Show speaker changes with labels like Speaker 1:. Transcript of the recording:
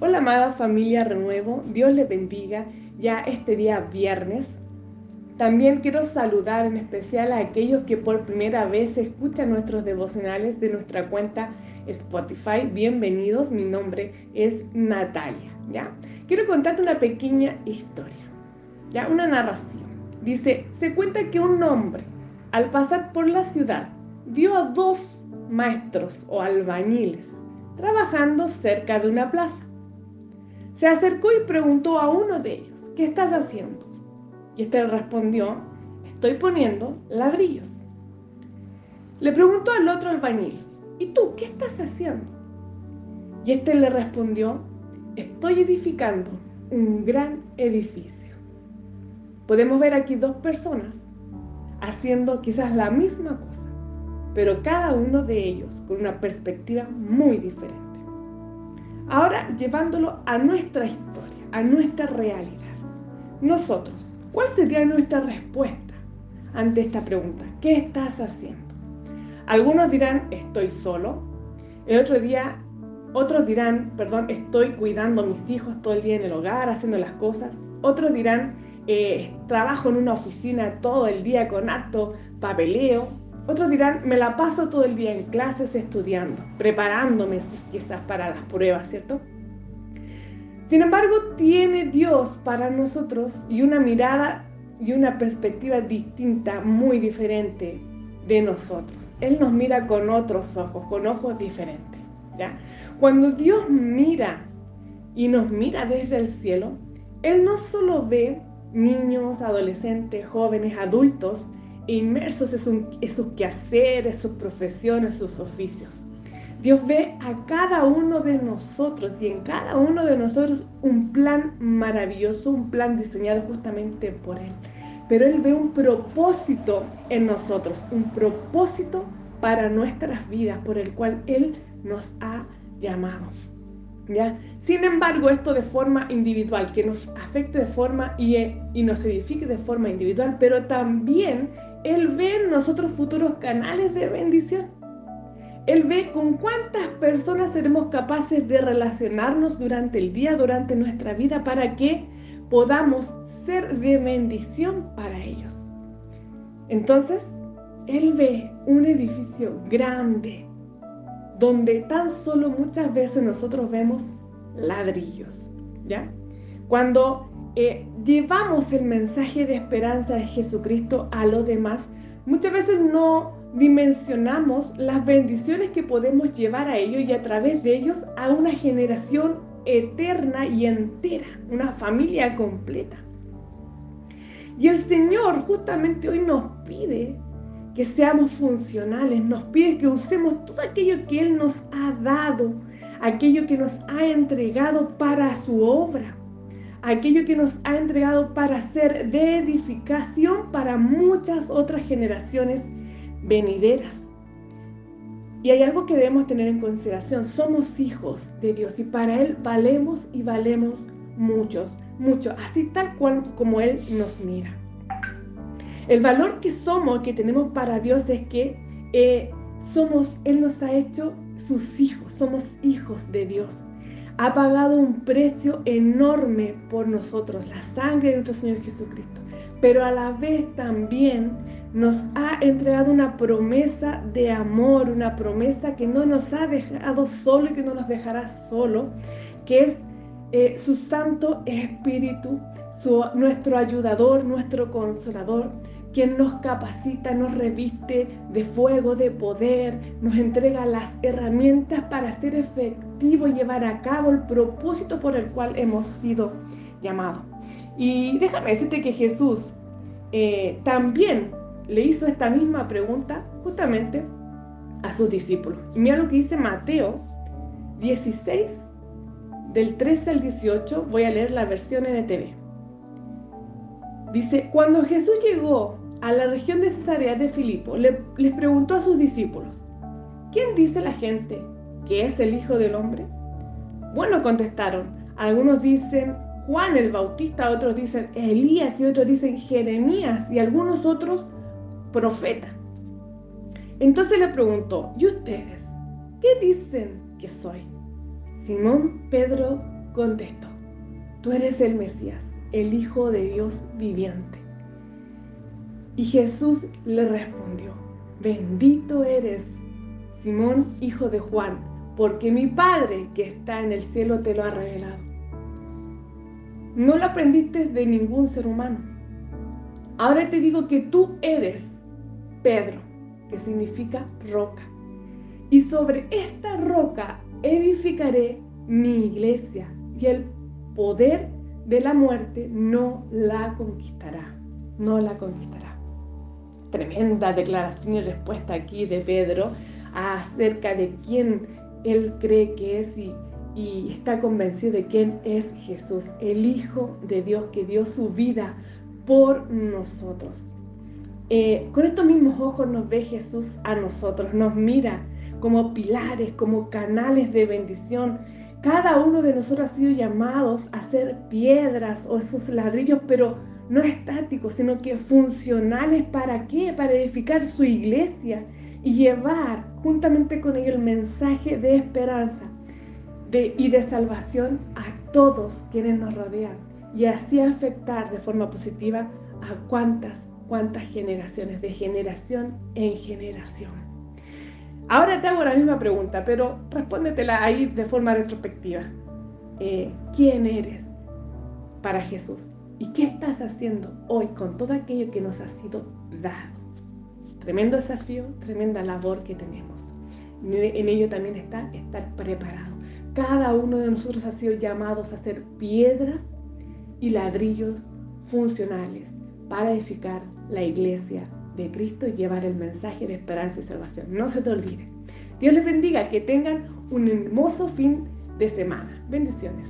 Speaker 1: Hola amada familia Renuevo, Dios les bendiga ya este día viernes. También quiero saludar en especial a aquellos que por primera vez escuchan nuestros devocionales de nuestra cuenta Spotify. Bienvenidos, mi nombre es Natalia, ¿ya? Quiero contarte una pequeña historia, ¿ya? Una narración. Dice, se cuenta que un hombre al pasar por la ciudad vio a dos maestros o albañiles trabajando cerca de una plaza. Se acercó y preguntó a uno de ellos, ¿qué estás haciendo? Y este respondió, estoy poniendo ladrillos. Le preguntó al otro albañil, ¿y tú qué estás haciendo? Y este le respondió, estoy edificando un gran edificio. Podemos ver aquí dos personas haciendo quizás la misma cosa, pero cada uno de ellos con una perspectiva muy diferente. Ahora llevándolo a nuestra historia, a nuestra realidad. Nosotros, ¿cuál sería nuestra respuesta ante esta pregunta? ¿Qué estás haciendo? Algunos dirán, estoy solo. El otro día, otros dirán, perdón, estoy cuidando a mis hijos todo el día en el hogar, haciendo las cosas. Otros dirán, eh, trabajo en una oficina todo el día con acto papeleo. Otros dirán, me la paso todo el día en clases estudiando, preparándome quizás para las pruebas, ¿cierto? Sin embargo, tiene Dios para nosotros y una mirada y una perspectiva distinta, muy diferente de nosotros. Él nos mira con otros ojos, con ojos diferentes. ¿ya? Cuando Dios mira y nos mira desde el cielo, Él no solo ve niños, adolescentes, jóvenes, adultos, inmersos en, sus quehaceres, sus profesiones, sus oficios. Dios ve a cada uno de nosotros y en cada uno de nosotros un plan maravilloso, un plan diseñado justamente por Él. Pero Él ve un propósito en nosotros, un propósito para nuestras vidas por el cual Él nos ha llamado. ¿Ya? Sin embargo, esto de forma individual, que nos afecte de forma y, y nos edifique de forma individual, pero también él ve en nosotros futuros canales de bendición. Él ve con cuántas personas seremos capaces de relacionarnos durante el día, durante nuestra vida, para que podamos ser de bendición para ellos. Entonces, Él ve un edificio grande, donde tan solo muchas veces nosotros vemos ladrillos, ¿ya? Cuando eh, llevamos el mensaje de esperanza de Jesucristo a los demás, muchas veces no dimensionamos las bendiciones que podemos llevar a ellos y a través de ellos a una generación eterna y entera, una familia completa. Y el Señor justamente hoy nos pide que seamos funcionales, nos pide que usemos todo aquello que Él nos ha dado, aquello que nos ha entregado para su obra aquello que nos ha entregado para ser de edificación para muchas otras generaciones venideras. Y hay algo que debemos tener en consideración, somos hijos de Dios y para Él valemos y valemos muchos, mucho, así tal cual como Él nos mira. El valor que somos, que tenemos para Dios es que eh, somos, Él nos ha hecho sus hijos, somos hijos de Dios ha pagado un precio enorme por nosotros, la sangre de nuestro Señor Jesucristo. Pero a la vez también nos ha entregado una promesa de amor, una promesa que no nos ha dejado solo y que no nos dejará solo, que es eh, su Santo Espíritu, nuestro ayudador, nuestro consolador, quien nos capacita, nos reviste de fuego, de poder, nos entrega las herramientas para ser efectivo y llevar a cabo el propósito por el cual hemos sido llamados. Y déjame decirte que Jesús eh, también le hizo esta misma pregunta justamente a sus discípulos. Y mira lo que dice Mateo 16, del 13 al 18, voy a leer la versión NTV. Dice, cuando Jesús llegó a la región de Cesarea de Filipo, les preguntó a sus discípulos, ¿quién dice la gente que es el Hijo del Hombre? Bueno, contestaron, algunos dicen Juan el Bautista, otros dicen Elías y otros dicen Jeremías y algunos otros profeta. Entonces le preguntó, ¿y ustedes qué dicen que soy? Simón Pedro contestó, tú eres el Mesías, el Hijo de Dios viviente. Y Jesús le respondió, bendito eres, Simón, hijo de Juan, porque mi Padre que está en el cielo te lo ha revelado. No lo aprendiste de ningún ser humano. Ahora te digo que tú eres Pedro, que significa roca. Y sobre esta roca edificaré mi iglesia y el poder de la muerte no la conquistará. No la conquistará. Tremenda declaración y respuesta aquí de Pedro acerca de quién él cree que es y, está convencido de quién es Jesús, el Hijo de Dios que dio su vida por nosotros. Eh, con estos mismos ojos nos ve Jesús a nosotros, nos mira como pilares, como canales de bendición. Cada uno de nosotros ha sido llamados a ser piedras o esos ladrillos, pero no estáticos, sino que funcionales. ¿Para qué? Para edificar su iglesia y llevar juntamente con ello el mensaje de esperanza y de salvación a todos quienes nos rodean y así afectar de forma positiva a cuantas, cuantas generaciones, de generación en generación. Ahora te hago la misma pregunta, pero respóndetela ahí de forma retrospectiva. Eh, ¿Quién eres para Jesús? ¿Y qué estás haciendo hoy con todo aquello que nos ha sido dado? Tremendo desafío, tremenda labor que tenemos. En ello también está estar preparado. Cada uno de nosotros ha sido llamados a ser piedras y ladrillos funcionales para edificar la iglesia de Cristo y llevar el mensaje de esperanza y salvación. No se te olvide. Dios les bendiga, que tengan un hermoso fin de semana. Bendiciones.